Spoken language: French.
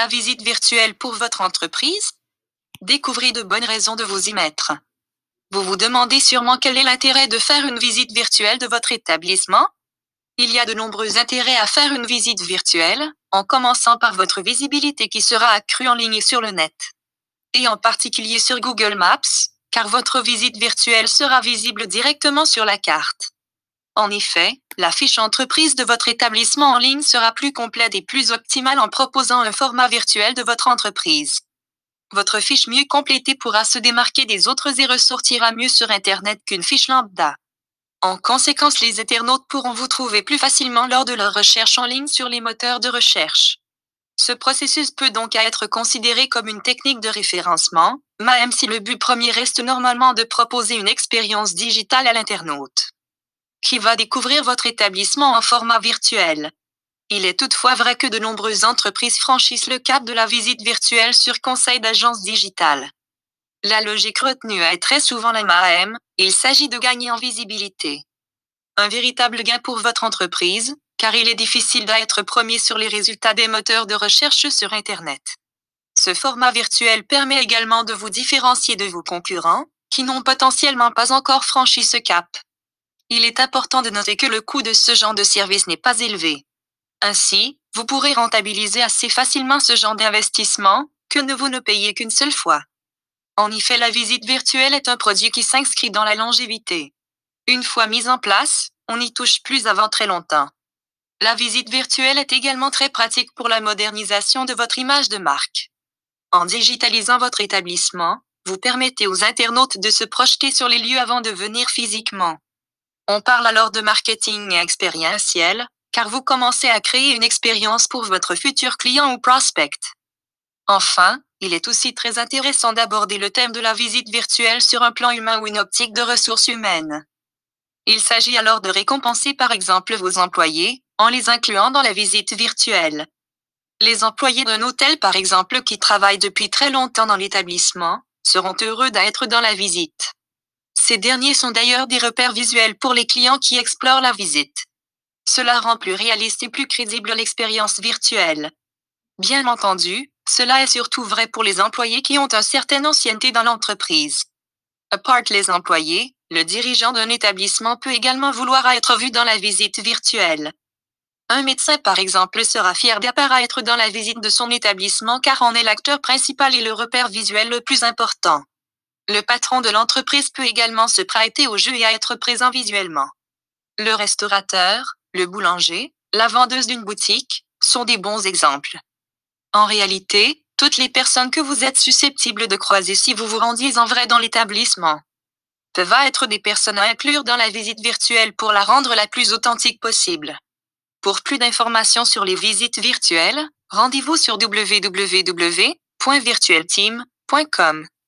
La visite virtuelle pour votre entreprise Découvrez de bonnes raisons de vous y mettre. Vous vous demandez sûrement quel est l'intérêt de faire une visite virtuelle de votre établissement Il y a de nombreux intérêts à faire une visite virtuelle, en commençant par votre visibilité qui sera accrue en ligne sur le net. Et en particulier sur Google Maps, car votre visite virtuelle sera visible directement sur la carte. En effet, la fiche entreprise de votre établissement en ligne sera plus complète et plus optimale en proposant un format virtuel de votre entreprise. Votre fiche mieux complétée pourra se démarquer des autres et ressortira mieux sur Internet qu'une fiche lambda. En conséquence, les internautes pourront vous trouver plus facilement lors de leur recherche en ligne sur les moteurs de recherche. Ce processus peut donc être considéré comme une technique de référencement, même si le but premier reste normalement de proposer une expérience digitale à l'internaute qui va découvrir votre établissement en format virtuel. Il est toutefois vrai que de nombreuses entreprises franchissent le cap de la visite virtuelle sur conseil d'agence digitale. La logique retenue est très souvent la même, il s'agit de gagner en visibilité. Un véritable gain pour votre entreprise, car il est difficile d'être premier sur les résultats des moteurs de recherche sur Internet. Ce format virtuel permet également de vous différencier de vos concurrents, qui n'ont potentiellement pas encore franchi ce cap. Il est important de noter que le coût de ce genre de service n'est pas élevé. Ainsi, vous pourrez rentabiliser assez facilement ce genre d'investissement, que ne vous ne payez qu'une seule fois. En effet, la visite virtuelle est un produit qui s'inscrit dans la longévité. Une fois mise en place, on n'y touche plus avant très longtemps. La visite virtuelle est également très pratique pour la modernisation de votre image de marque. En digitalisant votre établissement, vous permettez aux internautes de se projeter sur les lieux avant de venir physiquement. On parle alors de marketing expérientiel, car vous commencez à créer une expérience pour votre futur client ou prospect. Enfin, il est aussi très intéressant d'aborder le thème de la visite virtuelle sur un plan humain ou une optique de ressources humaines. Il s'agit alors de récompenser par exemple vos employés, en les incluant dans la visite virtuelle. Les employés d'un hôtel par exemple qui travaillent depuis très longtemps dans l'établissement, seront heureux d'être dans la visite. Ces derniers sont d'ailleurs des repères visuels pour les clients qui explorent la visite. Cela rend plus réaliste et plus crédible l'expérience virtuelle. Bien entendu, cela est surtout vrai pour les employés qui ont une certaine ancienneté dans l'entreprise. À part les employés, le dirigeant d'un établissement peut également vouloir être vu dans la visite virtuelle. Un médecin, par exemple, sera fier d'apparaître dans la visite de son établissement car en est l'acteur principal et le repère visuel le plus important. Le patron de l'entreprise peut également se prêter au jeu et à être présent visuellement. Le restaurateur, le boulanger, la vendeuse d'une boutique, sont des bons exemples. En réalité, toutes les personnes que vous êtes susceptibles de croiser si vous vous rendiez en vrai dans l'établissement peuvent être des personnes à inclure dans la visite virtuelle pour la rendre la plus authentique possible. Pour plus d'informations sur les visites virtuelles, rendez-vous sur www.virtualteam.com.